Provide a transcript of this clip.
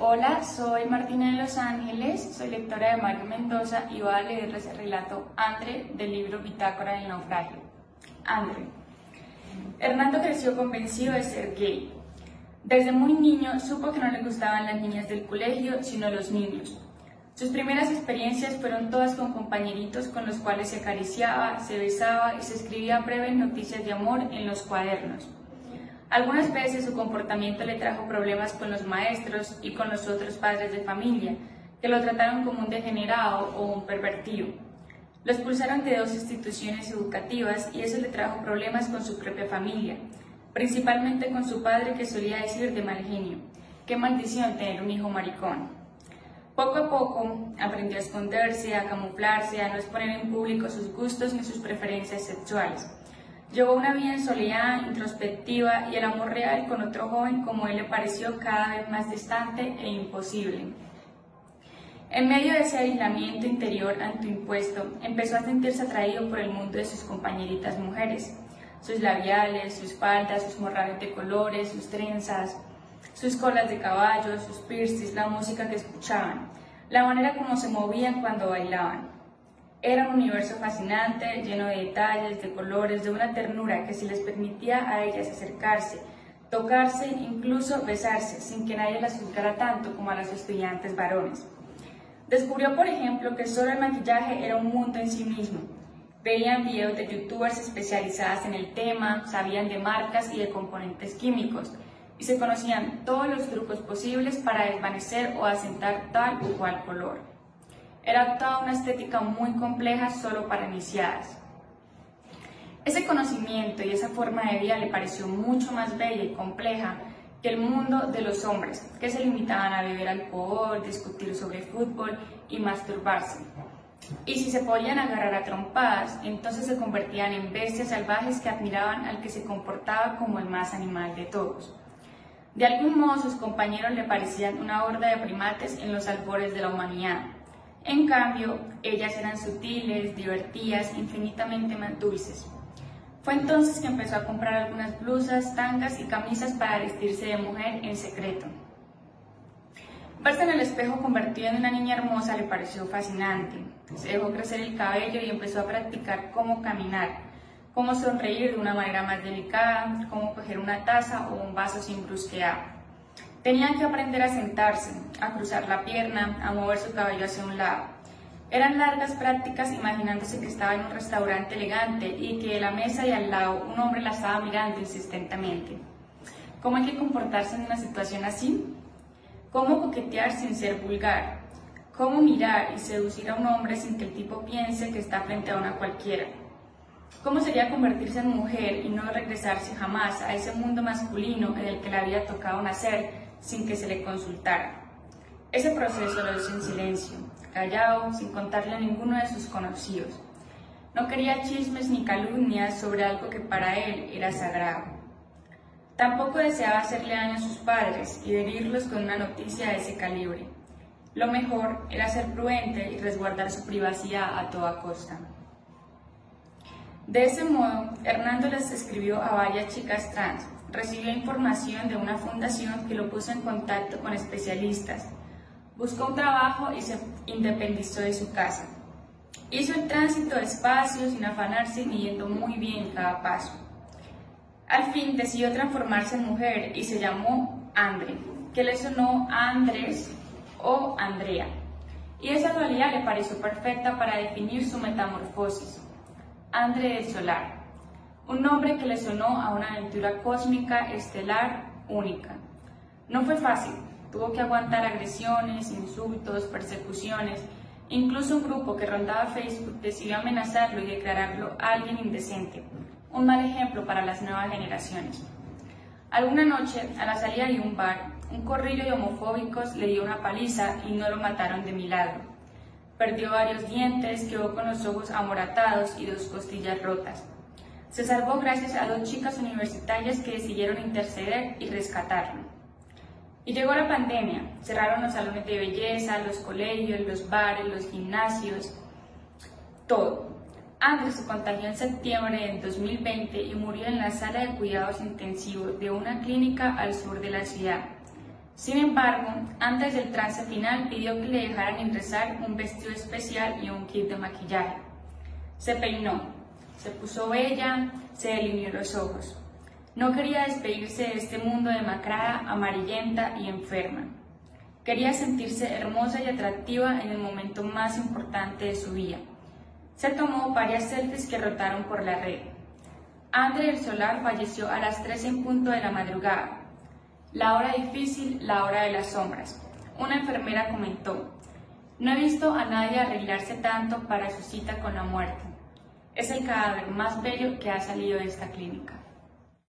Hola, soy Martina de Los Ángeles, soy lectora de Mario Mendoza y voy a leerles el relato Andre del libro Bitácora del Naufragio. Andre. Hernando creció convencido de ser gay. Desde muy niño supo que no le gustaban las niñas del colegio, sino los niños. Sus primeras experiencias fueron todas con compañeritos con los cuales se acariciaba, se besaba y se escribía breves noticias de amor en los cuadernos. Algunas veces su comportamiento le trajo problemas con los maestros y con los otros padres de familia, que lo trataron como un degenerado o un pervertido. Lo expulsaron de dos instituciones educativas y eso le trajo problemas con su propia familia, principalmente con su padre que solía decir de mal genio, qué maldición tener un hijo maricón. Poco a poco aprendió a esconderse, a camuflarse, a no exponer en público sus gustos ni sus preferencias sexuales. Llevó una vida en soledad, introspectiva y el amor real con otro joven como él le pareció cada vez más distante e imposible. En medio de ese aislamiento interior impuesto, empezó a sentirse atraído por el mundo de sus compañeritas mujeres, sus labiales, sus faldas, sus morrales de colores, sus trenzas, sus colas de caballo, sus piercings, la música que escuchaban, la manera como se movían cuando bailaban. Era un universo fascinante, lleno de detalles, de colores, de una ternura que si les permitía a ellas acercarse, tocarse, incluso besarse, sin que nadie las juzgara tanto como a los estudiantes varones. Descubrió, por ejemplo, que solo el maquillaje era un mundo en sí mismo. Veían videos de youtubers especializadas en el tema, sabían de marcas y de componentes químicos, y se conocían todos los trucos posibles para desvanecer o asentar tal o cual color. Era toda una estética muy compleja solo para iniciadas. Ese conocimiento y esa forma de vida le pareció mucho más bella y compleja que el mundo de los hombres, que se limitaban a beber alcohol, discutir sobre fútbol y masturbarse. Y si se podían agarrar a trompadas, entonces se convertían en bestias salvajes que admiraban al que se comportaba como el más animal de todos. De algún modo sus compañeros le parecían una horda de primates en los albores de la humanidad, en cambio, ellas eran sutiles, divertidas, infinitamente más dulces. Fue entonces que empezó a comprar algunas blusas, tangas y camisas para vestirse de mujer en secreto. Verse en el espejo convertido en una niña hermosa le pareció fascinante. Se dejó crecer el cabello y empezó a practicar cómo caminar, cómo sonreír de una manera más delicada, cómo coger una taza o un vaso sin brusquear. Tenían que aprender a sentarse, a cruzar la pierna, a mover su cabello hacia un lado. Eran largas prácticas imaginándose que estaba en un restaurante elegante y que de la mesa y al lado un hombre la estaba mirando insistentemente. ¿Cómo hay que comportarse en una situación así? ¿Cómo coquetear sin ser vulgar? ¿Cómo mirar y seducir a un hombre sin que el tipo piense que está frente a una cualquiera? ¿Cómo sería convertirse en mujer y no regresarse jamás a ese mundo masculino en el que le había tocado nacer sin que se le consultara. Ese proceso lo hizo en silencio, callado, sin contarle a ninguno de sus conocidos. No quería chismes ni calumnias sobre algo que para él era sagrado. Tampoco deseaba hacerle daño a sus padres y herirlos con una noticia de ese calibre. Lo mejor era ser prudente y resguardar su privacidad a toda costa. De ese modo, Hernando les escribió a varias chicas trans, recibió información de una fundación que lo puso en contacto con especialistas. Buscó un trabajo y se independizó de su casa. Hizo el tránsito despacio, sin afanarse, midiendo muy bien cada paso. Al fin decidió transformarse en mujer y se llamó Andre, que le sonó a Andrés o Andrea. Y esa dualidad le pareció perfecta para definir su metamorfosis. Andre del Solar, un nombre que le sonó a una aventura cósmica, estelar, única. No fue fácil, tuvo que aguantar agresiones, insultos, persecuciones, incluso un grupo que rondaba Facebook decidió amenazarlo y declararlo alguien indecente, un mal ejemplo para las nuevas generaciones. Alguna noche, a la salida de un bar, un corrillo de homofóbicos le dio una paliza y no lo mataron de milagro. Perdió varios dientes, quedó con los ojos amoratados y dos costillas rotas. Se salvó gracias a dos chicas universitarias que decidieron interceder y rescatarlo. Y llegó la pandemia, cerraron los salones de belleza, los colegios, los bares, los gimnasios, todo. Andrés se contagió en septiembre de 2020 y murió en la sala de cuidados intensivos de una clínica al sur de la ciudad. Sin embargo, antes del trance final pidió que le dejaran ingresar un vestido especial y un kit de maquillaje. Se peinó, se puso bella, se delineó los ojos. No quería despedirse de este mundo demacrada, amarillenta y enferma. Quería sentirse hermosa y atractiva en el momento más importante de su vida. Se tomó varias selfies que rotaron por la red. Andre Solar falleció a las 3 en punto de la madrugada. La hora difícil, la hora de las sombras. Una enfermera comentó, no he visto a nadie arreglarse tanto para su cita con la muerte. Es el cadáver más bello que ha salido de esta clínica.